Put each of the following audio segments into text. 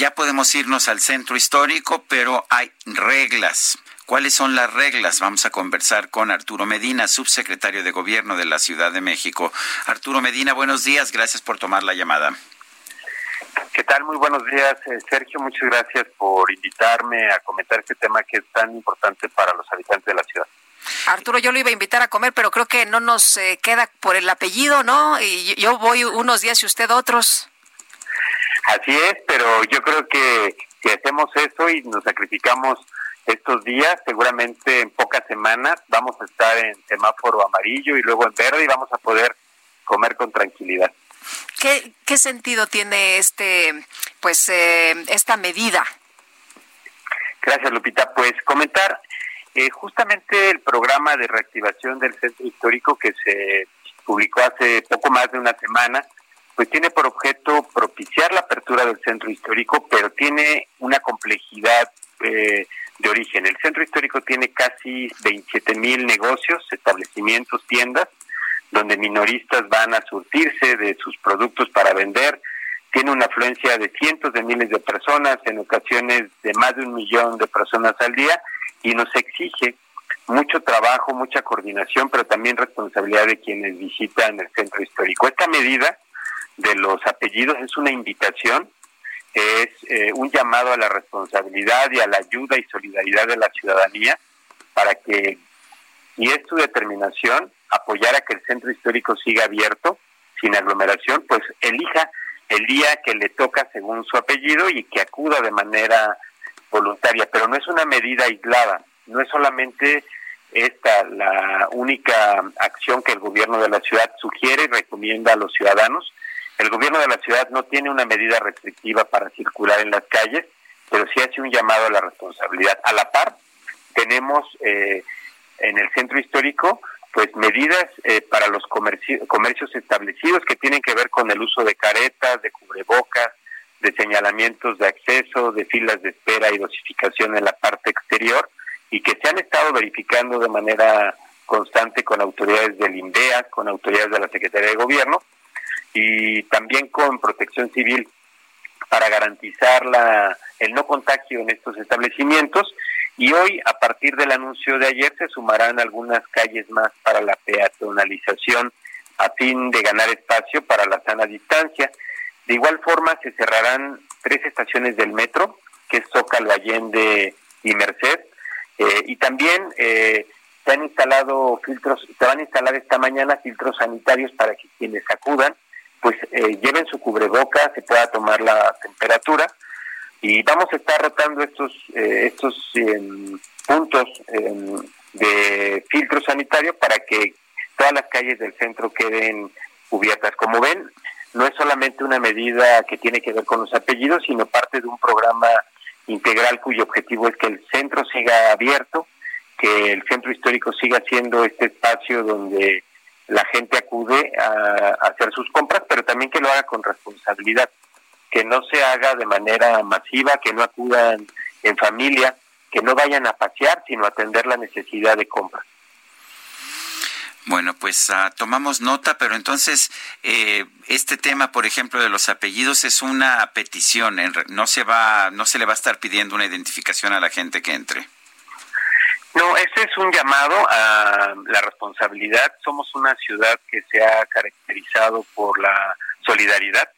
Ya podemos irnos al centro histórico, pero hay reglas. ¿Cuáles son las reglas? Vamos a conversar con Arturo Medina, subsecretario de Gobierno de la Ciudad de México. Arturo Medina, buenos días. Gracias por tomar la llamada. ¿Qué tal? Muy buenos días, eh, Sergio. Muchas gracias por invitarme a comentar este tema que es tan importante para los habitantes de la ciudad. Arturo, yo lo iba a invitar a comer, pero creo que no nos eh, queda por el apellido, ¿no? Y yo voy unos días y usted otros. Así es, pero yo creo que si hacemos eso y nos sacrificamos estos días, seguramente en pocas semanas vamos a estar en semáforo amarillo y luego en verde y vamos a poder comer con tranquilidad. ¿Qué, qué sentido tiene este, pues, eh, esta medida? Gracias, Lupita. Pues comentar, eh, justamente el programa de reactivación del centro histórico que se publicó hace poco más de una semana, pues tiene por objeto propiciar la apertura del centro histórico, pero tiene una complejidad eh, de origen. El centro histórico tiene casi 27 mil negocios, establecimientos, tiendas, donde minoristas van a surtirse de sus productos para vender. Tiene una afluencia de cientos de miles de personas, en ocasiones de más de un millón de personas al día, y nos exige mucho trabajo, mucha coordinación, pero también responsabilidad de quienes visitan el centro histórico. Esta medida de los apellidos es una invitación, es eh, un llamado a la responsabilidad y a la ayuda y solidaridad de la ciudadanía para que, y es su determinación, apoyar a que el centro histórico siga abierto, sin aglomeración, pues elija el día que le toca según su apellido y que acuda de manera voluntaria. Pero no es una medida aislada, no es solamente esta la única acción que el gobierno de la ciudad sugiere y recomienda a los ciudadanos. El gobierno de la ciudad no tiene una medida restrictiva para circular en las calles, pero sí hace un llamado a la responsabilidad. A la par, tenemos eh, en el centro histórico pues medidas eh, para los comercios establecidos que tienen que ver con el uso de caretas, de cubrebocas, de señalamientos de acceso, de filas de espera y dosificación en la parte exterior y que se han estado verificando de manera constante con autoridades del INDEA, con autoridades de la Secretaría de Gobierno y también con Protección Civil para garantizar la, el no contagio en estos establecimientos y hoy, a partir del anuncio de ayer, se sumarán algunas calles más para la peatonalización a fin de ganar espacio para la sana distancia. De igual forma, se cerrarán tres estaciones del metro, que es Zócalo, Allende y Merced. Eh, y también eh, se han instalado filtros, se van a instalar esta mañana filtros sanitarios para que quienes acudan, pues eh, lleven su cubreboca, se pueda tomar la temperatura y vamos a estar rotando estos eh, estos em, puntos em, de filtro sanitario para que todas las calles del centro queden cubiertas. Como ven, no es solamente una medida que tiene que ver con los apellidos, sino parte de un programa integral cuyo objetivo es que el centro siga abierto, que el centro histórico siga siendo este espacio donde la gente acude a hacer sus compras, pero también que lo haga con responsabilidad que no se haga de manera masiva, que no acudan en familia, que no vayan a pasear, sino atender la necesidad de compra. Bueno, pues uh, tomamos nota, pero entonces eh, este tema, por ejemplo, de los apellidos es una petición, no se va, no se le va a estar pidiendo una identificación a la gente que entre. No, este es un llamado a la responsabilidad. Somos una ciudad que se ha caracterizado por la solidaridad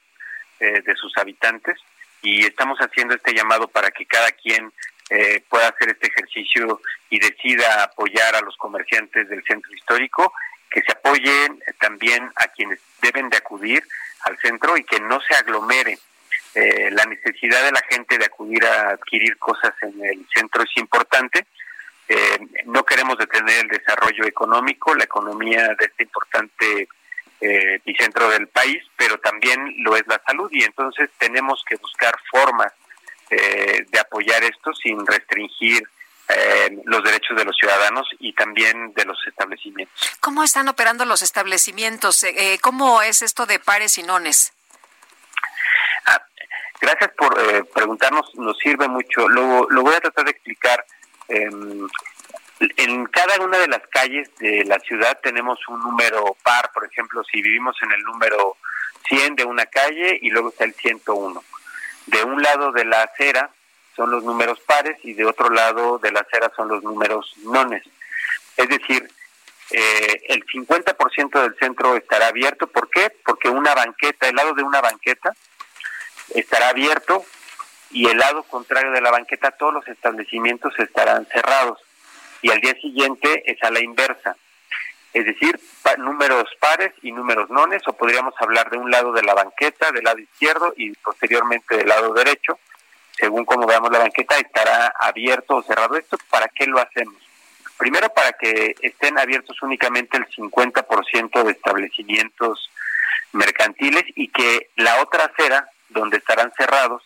eh, de sus habitantes y estamos haciendo este llamado para que cada quien eh, pueda hacer este ejercicio y decida apoyar a los comerciantes del centro histórico, que se apoyen también a quienes deben de acudir al centro y que no se aglomere. Eh, la necesidad de la gente de acudir a adquirir cosas en el centro es importante. No queremos detener el desarrollo económico, la economía de este importante eh, epicentro del país, pero también lo es la salud y entonces tenemos que buscar formas eh, de apoyar esto sin restringir eh, los derechos de los ciudadanos y también de los establecimientos. ¿Cómo están operando los establecimientos? Eh, ¿Cómo es esto de pares y nones? Ah, gracias por preguntarnos, nos sirve mucho. Lo, lo voy a tratar de explicar. Em, en cada una de las calles de la ciudad tenemos un número par, por ejemplo, si vivimos en el número 100 de una calle y luego está el 101. De un lado de la acera son los números pares y de otro lado de la acera son los números nones. Es decir, eh, el 50% del centro estará abierto. ¿Por qué? Porque una banqueta, el lado de una banqueta estará abierto y el lado contrario de la banqueta todos los establecimientos estarán cerrados. Y al día siguiente es a la inversa. Es decir, números pares y números nones, o podríamos hablar de un lado de la banqueta, del lado izquierdo y posteriormente del lado derecho según como veamos la banqueta, estará abierto o cerrado. ¿Esto para qué lo hacemos? Primero, para que estén abiertos únicamente el 50% de establecimientos mercantiles y que la otra acera, donde estarán cerrados,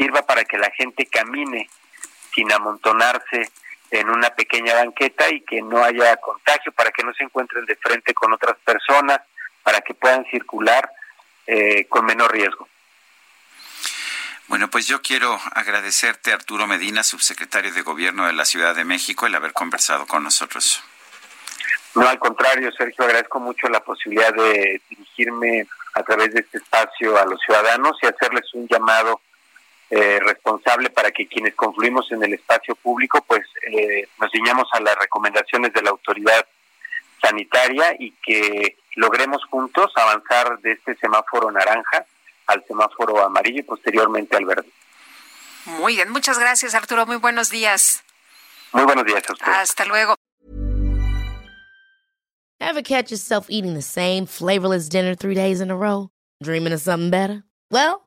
sirva para que la gente camine sin amontonarse en una pequeña banqueta y que no haya contagio, para que no se encuentren de frente con otras personas, para que puedan circular eh, con menor riesgo. Bueno, pues yo quiero agradecerte, Arturo Medina, subsecretario de Gobierno de la Ciudad de México, el haber conversado con nosotros. No, al contrario, Sergio, agradezco mucho la posibilidad de dirigirme a través de este espacio a los ciudadanos y hacerles un llamado eh, responsable para que quienes confluimos en el espacio público, pues eh, nos ciñamos a las recomendaciones de la autoridad sanitaria y que logremos juntos avanzar de este semáforo naranja al semáforo amarillo y posteriormente al verde. Muy bien, muchas gracias Arturo, muy buenos días. Muy buenos días a usted. Hasta luego. Ever catch yourself eating the same flavorless dinner three days in a row? Dreaming of something better? Well,